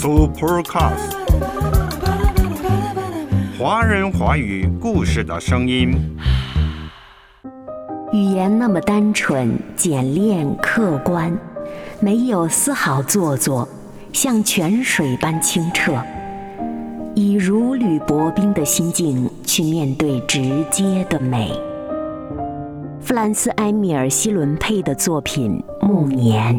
Supercast，华人华语故事的声音。语言那么单纯、简练、客观，没有丝毫做作，像泉水般清澈，以如履薄冰的心境去面对直接的美。弗兰斯·埃米尔·希伦佩的作品《暮年》。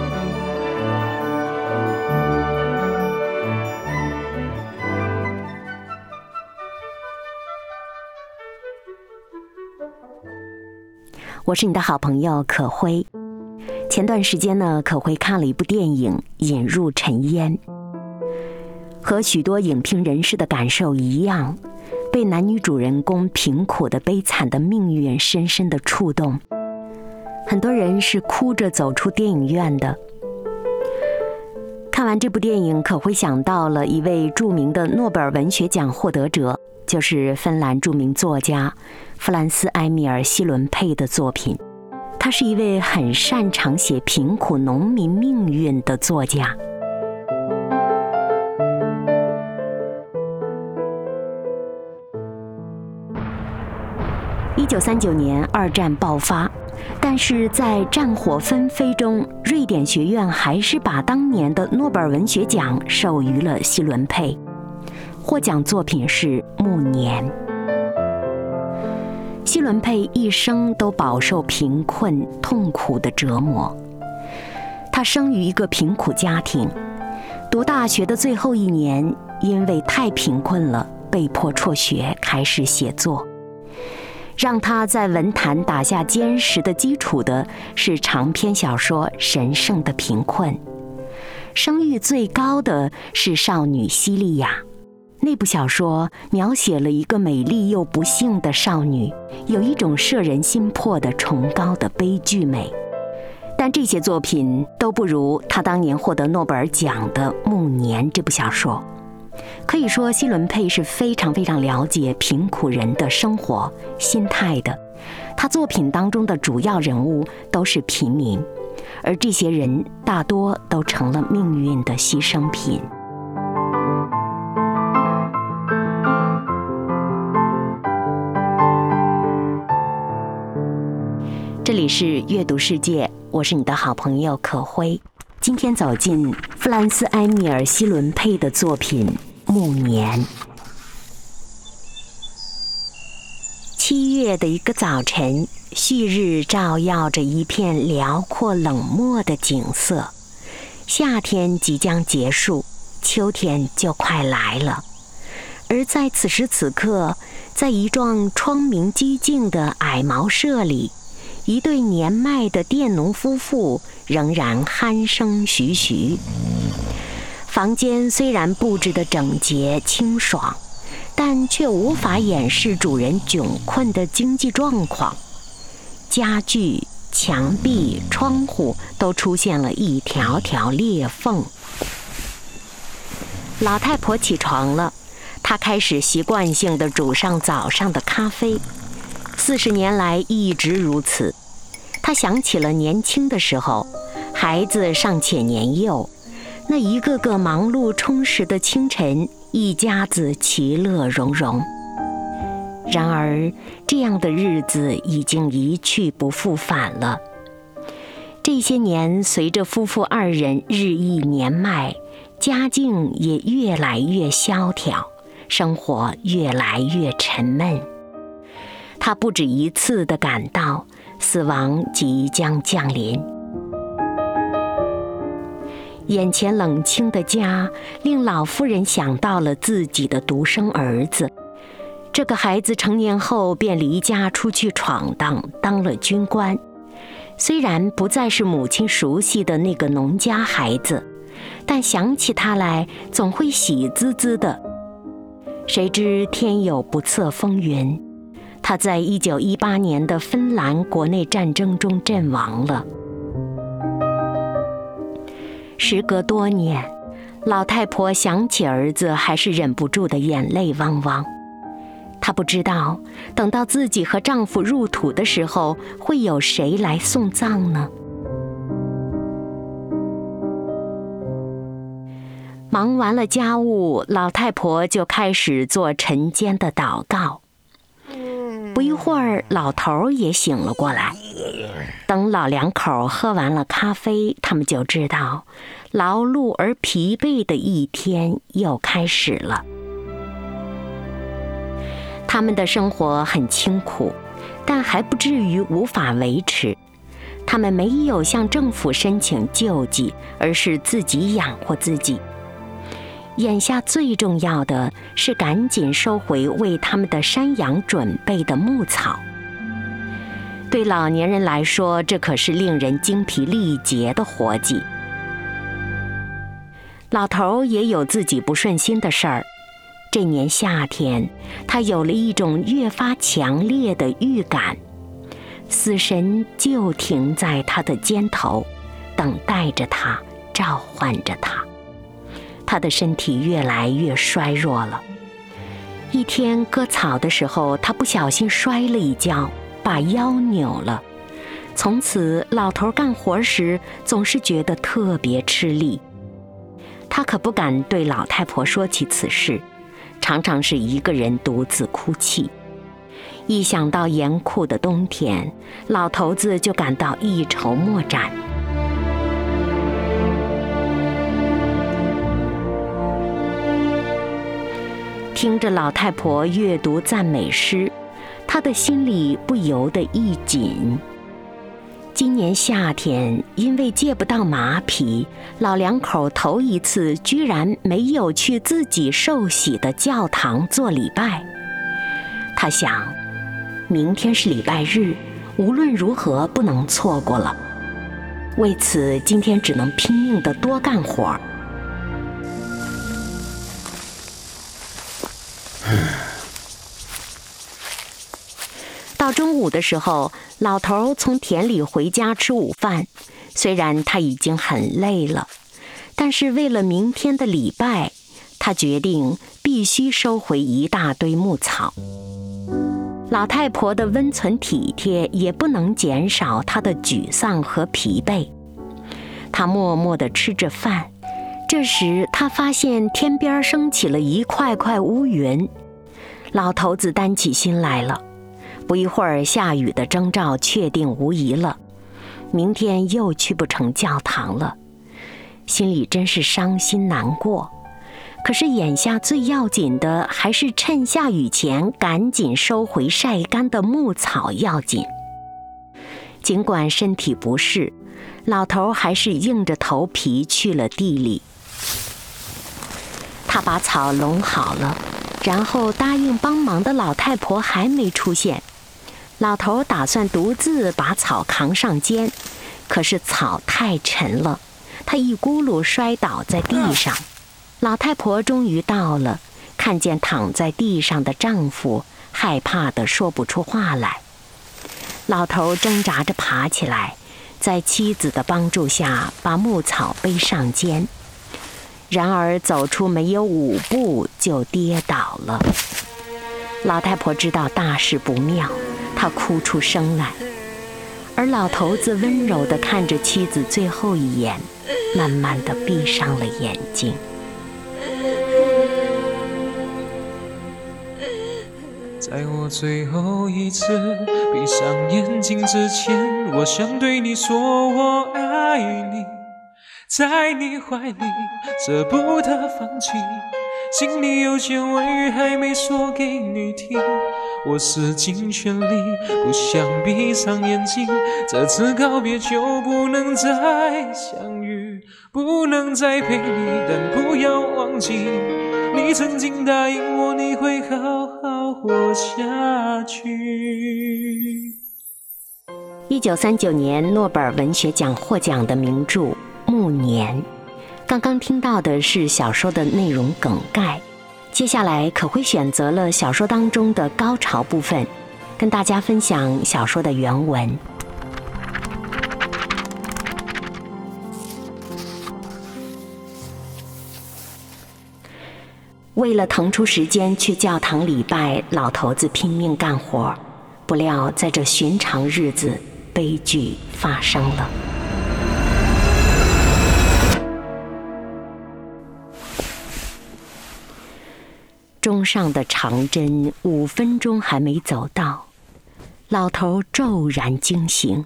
我是你的好朋友可辉。前段时间呢，可辉看了一部电影《引入尘烟》，和许多影评人士的感受一样，被男女主人公贫苦的悲惨的命运深深的触动。很多人是哭着走出电影院的。看完这部电影，可会想到了一位著名的诺贝尔文学奖获得者。就是芬兰著名作家弗兰斯·埃米尔·希伦佩的作品。他是一位很擅长写贫苦农民命运的作家。一九三九年，二战爆发，但是在战火纷飞中，瑞典学院还是把当年的诺贝尔文学奖授予了希伦佩。获奖作品是《暮年》。希伦佩一生都饱受贫困痛苦的折磨。他生于一个贫苦家庭，读大学的最后一年，因为太贫困了，被迫辍学，开始写作。让他在文坛打下坚实的基础的是长篇小说《神圣的贫困》。声誉最高的是少女西利亚。那部小说描写了一个美丽又不幸的少女，有一种摄人心魄的崇高的悲剧美。但这些作品都不如他当年获得诺贝尔奖的《暮年》这部小说。可以说，希伦佩是非常非常了解贫苦人的生活心态的。他作品当中的主要人物都是平民，而这些人大多都成了命运的牺牲品。这里是阅读世界，我是你的好朋友可辉。今天走进弗兰斯·埃米尔·希伦佩的作品《暮年》。七月的一个早晨，旭日照耀着一片辽阔冷漠的景色。夏天即将结束，秋天就快来了。而在此时此刻，在一幢窗明几净的矮茅舍里。一对年迈的佃农夫妇仍然鼾声徐徐。房间虽然布置得整洁清爽，但却无法掩饰主人窘困的经济状况。家具、墙壁、窗户都出现了一条条裂缝。老太婆起床了，她开始习惯性地煮上早上的咖啡。四十年来一直如此。他想起了年轻的时候，孩子尚且年幼，那一个个忙碌充实的清晨，一家子其乐融融。然而，这样的日子已经一去不复返了。这些年，随着夫妇二人日益年迈，家境也越来越萧条，生活越来越沉闷。他不止一次地感到死亡即将降临。眼前冷清的家令老妇人想到了自己的独生儿子。这个孩子成年后便离家出去闯荡，当了军官。虽然不再是母亲熟悉的那个农家孩子，但想起他来总会喜滋滋的。谁知天有不测风云。他在一九一八年的芬兰国内战争中阵亡了。时隔多年，老太婆想起儿子，还是忍不住的眼泪汪汪。她不知道，等到自己和丈夫入土的时候，会有谁来送葬呢？忙完了家务，老太婆就开始做晨间的祷告。不一会儿，老头也醒了过来。等老两口喝完了咖啡，他们就知道，劳碌而疲惫的一天又开始了。他们的生活很清苦，但还不至于无法维持。他们没有向政府申请救济，而是自己养活自己。眼下最重要的是赶紧收回为他们的山羊准备的牧草。对老年人来说，这可是令人精疲力竭的活计。老头也有自己不顺心的事儿。这年夏天，他有了一种越发强烈的预感，死神就停在他的肩头，等待着他，召唤着他。他的身体越来越衰弱了。一天割草的时候，他不小心摔了一跤，把腰扭了。从此，老头干活时总是觉得特别吃力。他可不敢对老太婆说起此事，常常是一个人独自哭泣。一想到严酷的冬天，老头子就感到一筹莫展。听着老太婆阅读赞美诗，他的心里不由得一紧。今年夏天，因为借不到马匹，老两口头一次居然没有去自己受洗的教堂做礼拜。他想，明天是礼拜日，无论如何不能错过了。为此，今天只能拼命的多干活儿。到中午的时候，老头从田里回家吃午饭。虽然他已经很累了，但是为了明天的礼拜，他决定必须收回一大堆牧草。老太婆的温存体贴也不能减少他的沮丧和疲惫。他默默地吃着饭。这时，他发现天边升起了一块块乌云。老头子担起心来了。不一会儿，下雨的征兆确定无疑了。明天又去不成教堂了，心里真是伤心难过。可是眼下最要紧的，还是趁下雨前赶紧收回晒干的牧草要紧。尽管身体不适，老头还是硬着头皮去了地里。他把草拢好了。然后答应帮忙的老太婆还没出现，老头打算独自把草扛上肩，可是草太沉了，他一咕噜摔倒在地上。老太婆终于到了，看见躺在地上的丈夫，害怕的说不出话来。老头挣扎着爬起来，在妻子的帮助下把牧草背上肩。然而走出没有五步就跌倒了。老太婆知道大事不妙，她哭出声来，而老头子温柔地看着妻子最后一眼，慢慢地闭上了眼睛。在我最后一次闭上眼睛之前，我想对你说我爱你。在你怀里舍不得放弃，心里有件委语还没说给你听。我使尽全力不想闭上眼睛，这次告别就不能再相遇，不能再陪你，但不要忘记，你曾经答应我你会好好活下去。一九三九年诺贝尔文学奖获奖的名著。年，刚刚听到的是小说的内容梗概，接下来可会选择了小说当中的高潮部分，跟大家分享小说的原文。为了腾出时间去教堂礼拜，老头子拼命干活。不料，在这寻常日子，悲剧发生了。钟上的长针五分钟还没走到，老头骤然惊醒，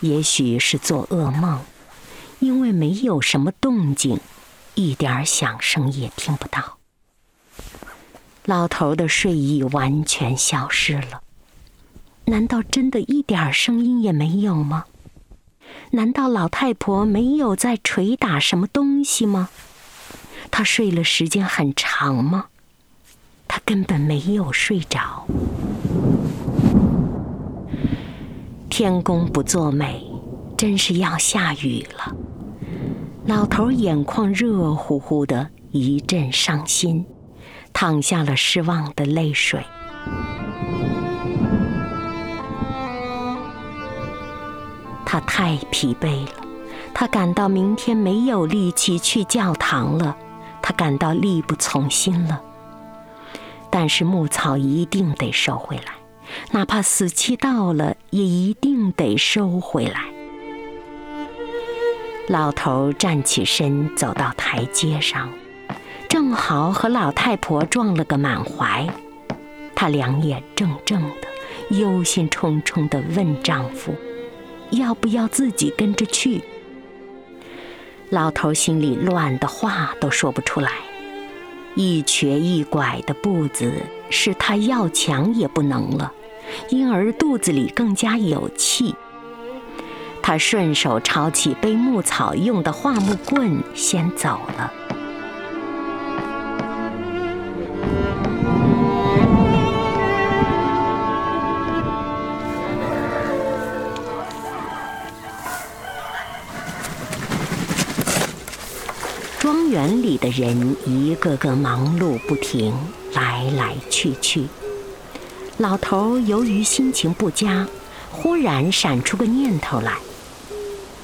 也许是做噩梦，因为没有什么动静，一点响声也听不到。老头的睡意完全消失了。难道真的一点声音也没有吗？难道老太婆没有在捶打什么东西吗？她睡了时间很长吗？他根本没有睡着。天公不作美，真是要下雨了。老头眼眶热乎乎的，一阵伤心，淌下了失望的泪水。他太疲惫了，他感到明天没有力气去教堂了，他感到力不从心了。但是牧草一定得收回来，哪怕死期到了，也一定得收回来。老头站起身，走到台阶上，正好和老太婆撞了个满怀。她两眼怔怔的，忧心忡忡地问丈夫。要不要自己跟着去？老头心里乱的话都说不出来，一瘸一拐的步子是他要强也不能了，因而肚子里更加有气。他顺手抄起背牧草用的桦木棍，先走了。园里的人一个个忙碌不停，来来去去。老头由于心情不佳，忽然闪出个念头来：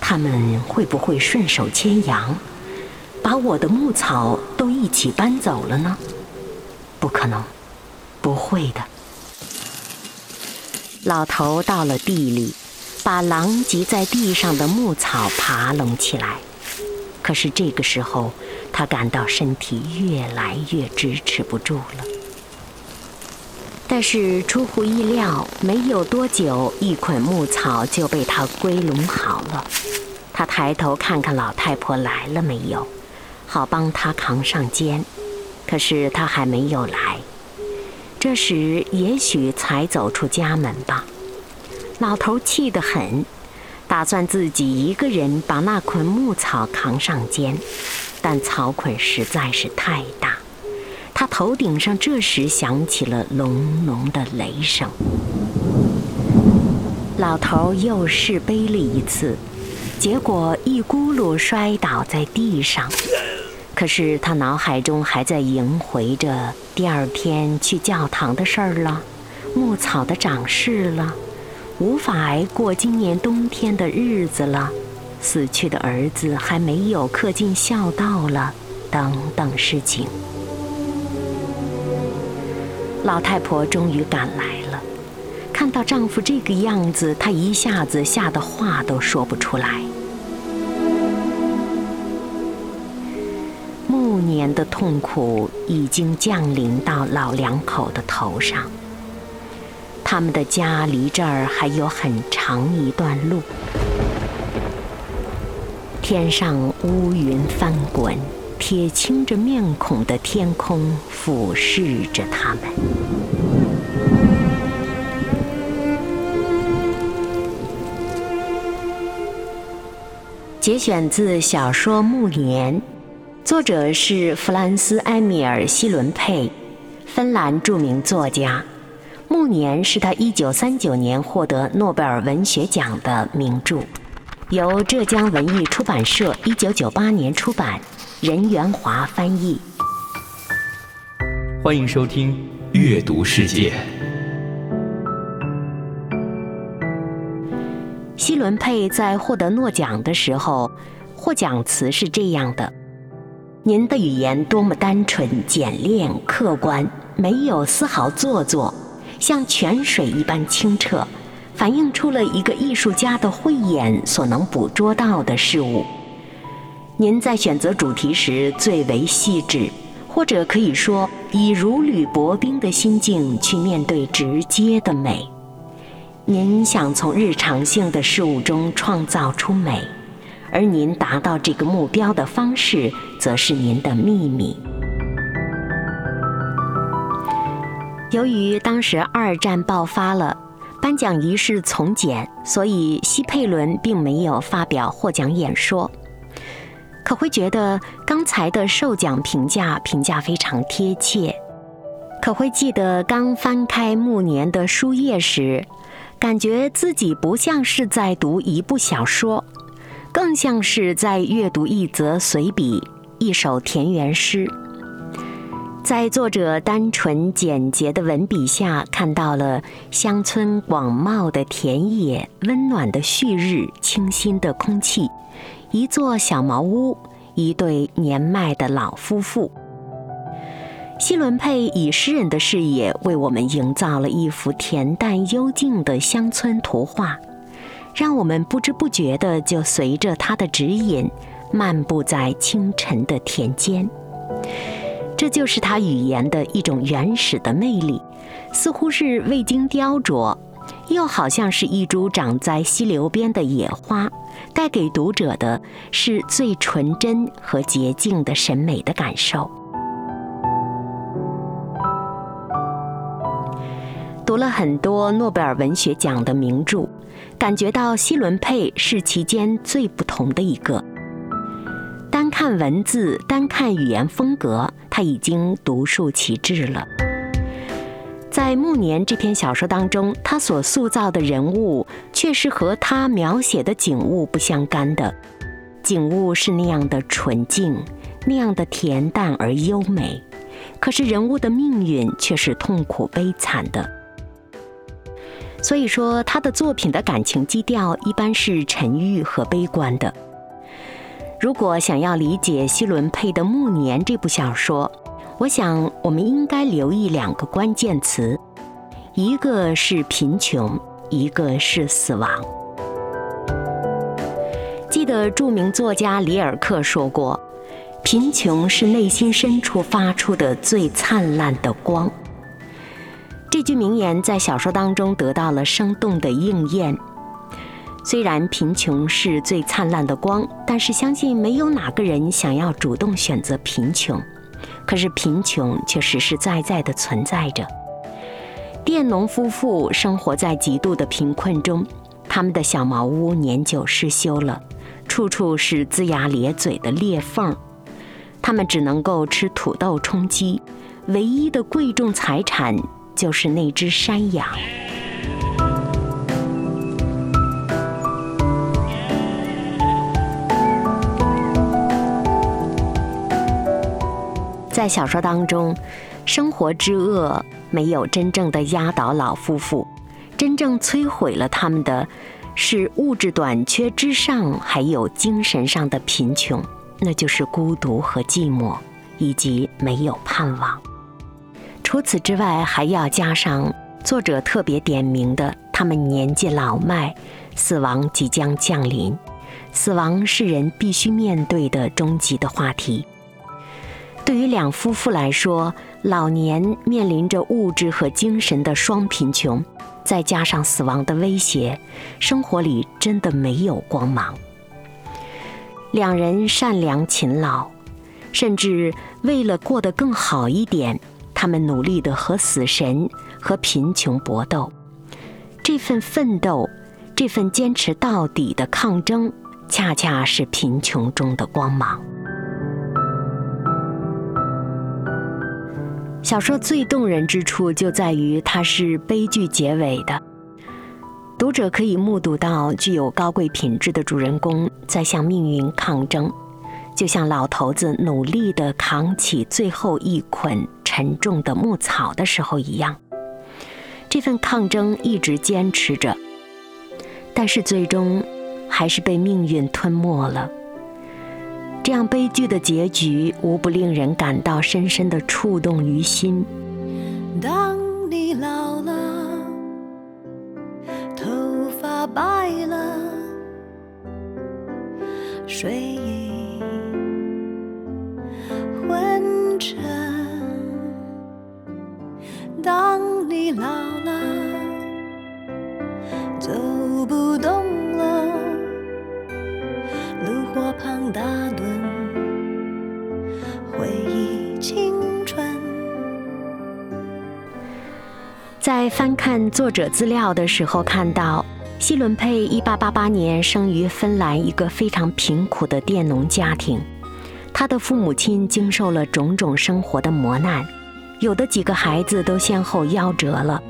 他们会不会顺手牵羊，把我的牧草都一起搬走了呢？不可能，不会的。老头到了地里，把狼藉在地上的牧草爬拢起来。可是这个时候，他感到身体越来越支持不住了。但是出乎意料，没有多久，一捆牧草就被他归拢好了。他抬头看看老太婆来了没有，好帮她扛上肩。可是她还没有来。这时也许才走出家门吧。老头气得很。打算自己一个人把那捆木草扛上肩，但草捆实在是太大。他头顶上这时响起了隆隆的雷声。老头又试背了一次，结果一咕噜摔倒在地上。可是他脑海中还在萦回着第二天去教堂的事儿了，牧草的长势了。无法挨过今年冬天的日子了，死去的儿子还没有恪尽孝道了，等等事情。老太婆终于赶来了，看到丈夫这个样子，她一下子吓得话都说不出来。暮年的痛苦已经降临到老两口的头上。他们的家离这儿还有很长一段路。天上乌云翻滚，铁青着面孔的天空俯视着他们。节选自小说《暮年》，作者是弗兰斯·埃米尔·希伦佩，芬兰著名作家。《暮年》是他1939年获得诺贝尔文学奖的名著，由浙江文艺出版社一九九八年出版，任元华翻译。欢迎收听《阅读世界》。希伦佩在获得诺奖的时候，获奖词是这样的：“您的语言多么单纯、简练、客观，没有丝毫做作，像泉水一般清澈，反映出了一个艺术家的慧眼所能捕捉到的事物。您在选择主题时最为细致，或者可以说以如履薄冰的心境去面对直接的美。”您想从日常性的事物中创造出美，而您达到这个目标的方式，则是您的秘密。由于当时二战爆发了，颁奖仪式从简，所以希佩伦并没有发表获奖演说。可会觉得刚才的受奖评价评价非常贴切？可会记得刚翻开暮年的书页时？感觉自己不像是在读一部小说，更像是在阅读一则随笔、一首田园诗。在作者单纯简洁的文笔下，看到了乡村广袤的田野、温暖的旭日、清新的空气，一座小茅屋，一对年迈的老夫妇。希伦佩以诗人的视野为我们营造了一幅恬淡幽静的乡村图画，让我们不知不觉地就随着他的指引漫步在清晨的田间。这就是他语言的一种原始的魅力，似乎是未经雕琢，又好像是一株长在溪流边的野花，带给读者的是最纯真和洁净的审美的感受。读了很多诺贝尔文学奖的名著，感觉到希伦佩是其间最不同的一个。单看文字，单看语言风格，他已经独树其帜了。在《暮年》这篇小说当中，他所塑造的人物却是和他描写的景物不相干的。景物是那样的纯净，那样的恬淡而优美，可是人物的命运却是痛苦悲惨的。所以说，他的作品的感情基调一般是沉郁和悲观的。如果想要理解希伦佩的《暮年》这部小说，我想我们应该留意两个关键词：一个是贫穷，一个是死亡。记得著名作家里尔克说过：“贫穷是内心深处发出的最灿烂的光。”这句名言在小说当中得到了生动的应验。虽然贫穷是最灿烂的光，但是相信没有哪个人想要主动选择贫穷。可是贫穷却实实在在的存在着。佃农夫妇生活在极度的贫困中，他们的小茅屋年久失修了，处处是龇牙咧嘴的裂缝，他们只能够吃土豆充饥，唯一的贵重财产。就是那只山羊。在小说当中，生活之恶没有真正的压倒老夫妇，真正摧毁了他们的，是物质短缺之上，还有精神上的贫穷，那就是孤独和寂寞，以及没有盼望。除此之外，还要加上作者特别点名的，他们年纪老迈，死亡即将降临。死亡是人必须面对的终极的话题。对于两夫妇来说，老年面临着物质和精神的双贫穷，再加上死亡的威胁，生活里真的没有光芒。两人善良勤劳，甚至为了过得更好一点。他们努力的和死神和贫穷搏斗，这份奋斗，这份坚持到底的抗争，恰恰是贫穷中的光芒。小说最动人之处就在于它是悲剧结尾的，读者可以目睹到具有高贵品质的主人公在向命运抗争，就像老头子努力的扛起最后一捆。沉重的牧草的时候一样，这份抗争一直坚持着。但是最终还是被命运吞没了。这样悲剧的结局，无不令人感到深深的触动于心。当你老了，头发白了，睡意昏沉。当你老了，走不动翻看作者资料的时候，看到西伦佩1888年生于芬兰一个非常贫苦的佃农家庭，他的父母亲经受了种种生活的磨难，有的几个孩子都先后夭折了。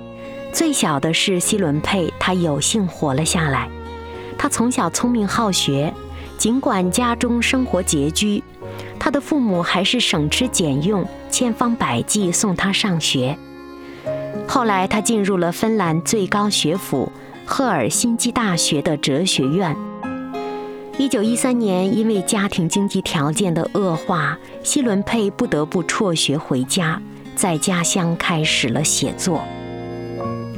最小的是西伦佩，他有幸活了下来。他从小聪明好学，尽管家中生活拮据，他的父母还是省吃俭用，千方百计送他上学。后来，他进入了芬兰最高学府赫尔辛基大学的哲学院。一九一三年，因为家庭经济条件的恶化，西伦佩不得不辍学回家，在家乡开始了写作。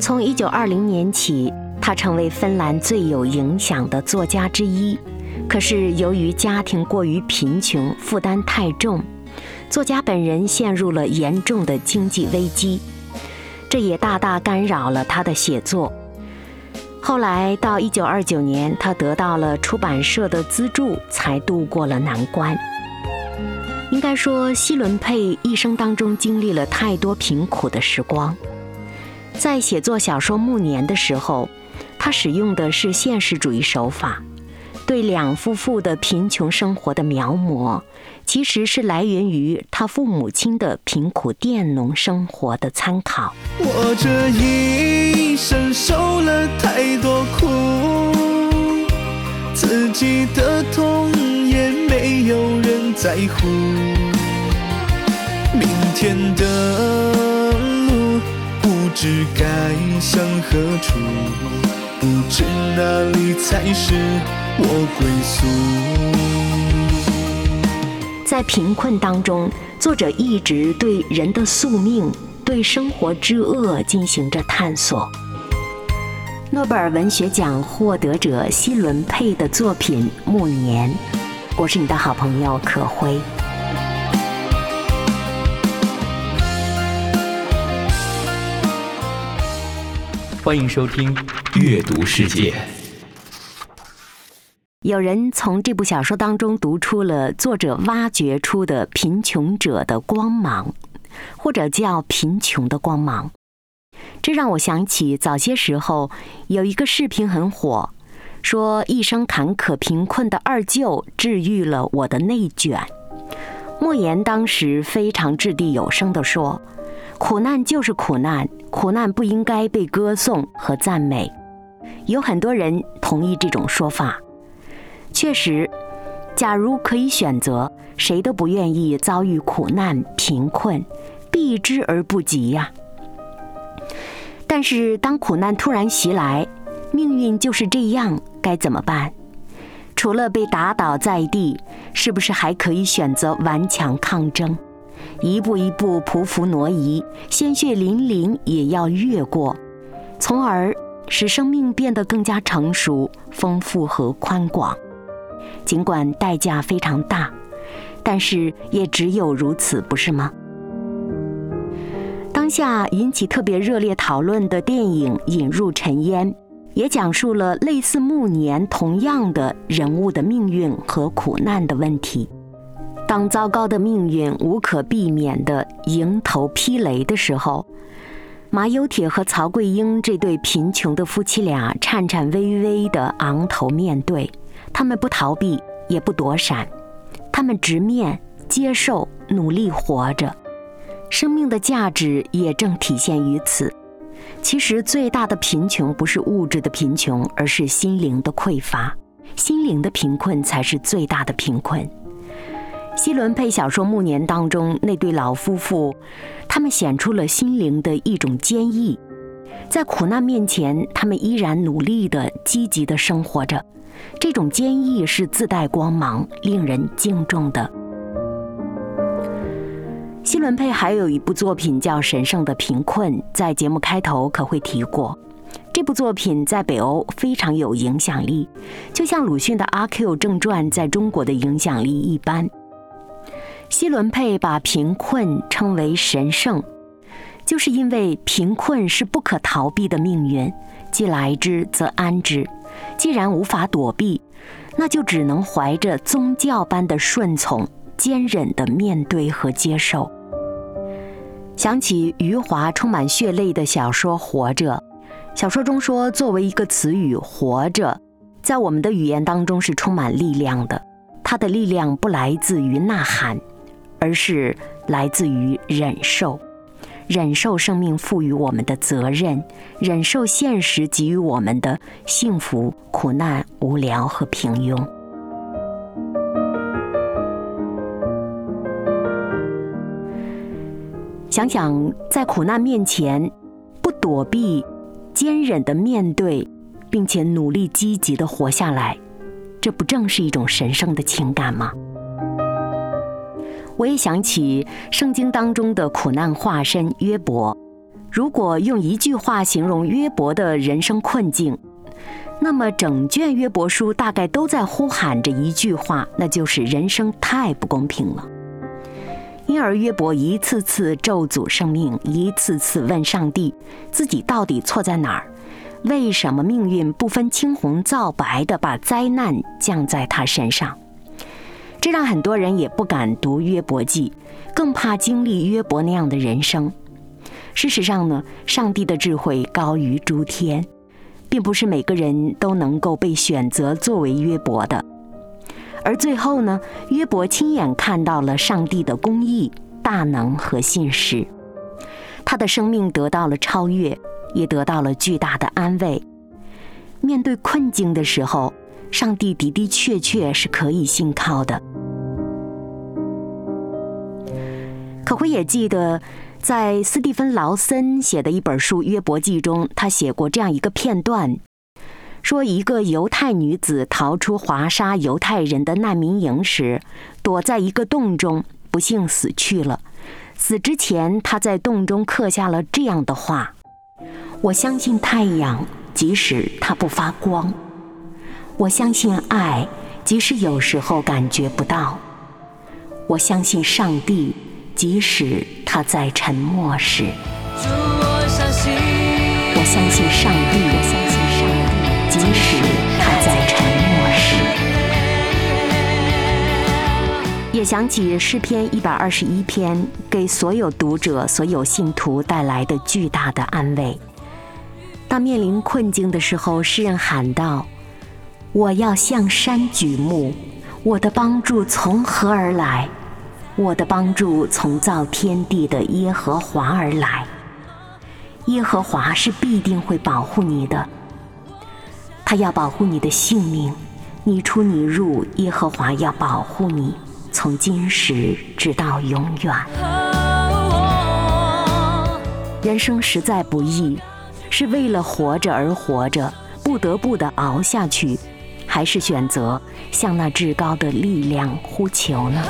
从一九二零年起，他成为芬兰最有影响的作家之一。可是，由于家庭过于贫穷，负担太重，作家本人陷入了严重的经济危机。这也大大干扰了他的写作。后来到一九二九年，他得到了出版社的资助，才度过了难关。应该说，西伦佩一生当中经历了太多贫苦的时光。在写作小说《暮年》的时候，他使用的是现实主义手法。对两夫妇的贫穷生活的描摹，其实是来源于他父母亲的贫苦佃农生活的参考。我这一生受了太多苦，自己的痛也没有人在乎。明天的路不知该向何处，不知哪里才是。我归宿。在贫困当中，作者一直对人的宿命、对生活之恶进行着探索。诺贝尔文学奖获得者希伦佩的作品《暮年》，我是你的好朋友可辉。欢迎收听《阅读世界》。有人从这部小说当中读出了作者挖掘出的贫穷者的光芒，或者叫贫穷的光芒。这让我想起早些时候有一个视频很火，说一生坎坷贫困的二舅治愈了我的内卷。莫言当时非常掷地有声地说：“苦难就是苦难，苦难不应该被歌颂和赞美。”有很多人同意这种说法。确实，假如可以选择，谁都不愿意遭遇苦难、贫困，避之而不及呀。但是，当苦难突然袭来，命运就是这样，该怎么办？除了被打倒在地，是不是还可以选择顽强抗争，一步一步匍匐挪移，鲜血淋淋也要越过，从而使生命变得更加成熟、丰富和宽广？尽管代价非常大，但是也只有如此，不是吗？当下引起特别热烈讨论的电影《引入尘烟》，也讲述了类似暮年同样的人物的命运和苦难的问题。当糟糕的命运无可避免地迎头劈雷的时候，马有铁和曹桂英这对贫穷的夫妻俩颤颤巍巍地昂头面对。他们不逃避，也不躲闪，他们直面、接受、努力活着。生命的价值也正体现于此。其实，最大的贫穷不是物质的贫穷，而是心灵的匮乏。心灵的贫困才是最大的贫困。西伦佩小说《暮年》当中那对老夫妇，他们显出了心灵的一种坚毅。在苦难面前，他们依然努力的、积极的生活着。这种坚毅是自带光芒，令人敬重的。希伦佩还有一部作品叫《神圣的贫困》，在节目开头可会提过。这部作品在北欧非常有影响力，就像鲁迅的《阿 Q 正传》在中国的影响力一般。希伦佩把贫困称为神圣，就是因为贫困是不可逃避的命运，既来之则安之。既然无法躲避，那就只能怀着宗教般的顺从，坚忍地面对和接受。想起余华充满血泪的小说《活着》，小说中说，作为一个词语，“活着”在我们的语言当中是充满力量的。它的力量不来自于呐喊。而是来自于忍受，忍受生命赋予我们的责任，忍受现实给予我们的幸福、苦难、无聊和平庸。想想在苦难面前，不躲避，坚忍的面对，并且努力积极的活下来，这不正是一种神圣的情感吗？我也想起圣经当中的苦难化身约伯。如果用一句话形容约伯的人生困境，那么整卷约伯书大概都在呼喊着一句话，那就是人生太不公平了。因而约伯一次次咒诅生命，一次次问上帝自己到底错在哪儿？为什么命运不分青红皂白的把灾难降在他身上？这让很多人也不敢读约伯记，更怕经历约伯那样的人生。事实上呢，上帝的智慧高于诸天，并不是每个人都能够被选择作为约伯的。而最后呢，约伯亲眼看到了上帝的公义、大能和信实，他的生命得到了超越，也得到了巨大的安慰。面对困境的时候，上帝的的确确是可以信靠的。可辉也记得，在斯蒂芬·劳森写的一本书《约伯记》中，他写过这样一个片段：说一个犹太女子逃出华沙犹太人的难民营时，躲在一个洞中，不幸死去了。死之前，她在洞中刻下了这样的话：“我相信太阳，即使它不发光；我相信爱，即使有时候感觉不到；我相信上帝。”即使他在沉默时，我相信上帝，我相信上帝。即使他在沉默时，也想起诗篇一百二十一篇给所有读者、所有信徒带来的巨大的安慰。当面临困境的时候，诗人喊道：“我要向山举目，我的帮助从何而来？”我的帮助从造天地的耶和华而来，耶和华是必定会保护你的，他要保护你的性命，你出你入，耶和华要保护你，从今时直到永远。人生实在不易，是为了活着而活着，不得不的熬下去，还是选择向那至高的力量呼求呢？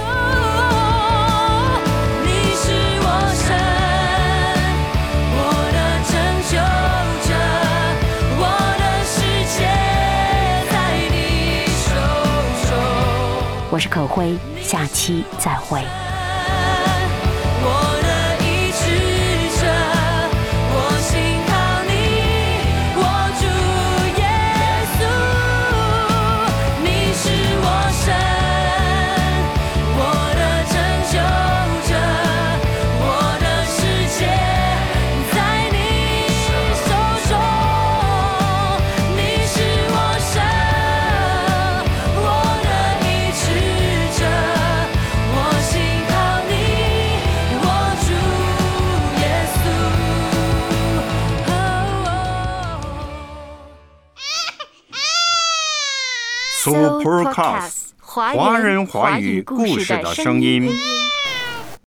我是可辉，下期再会。Supercast 华人华语故事的声音。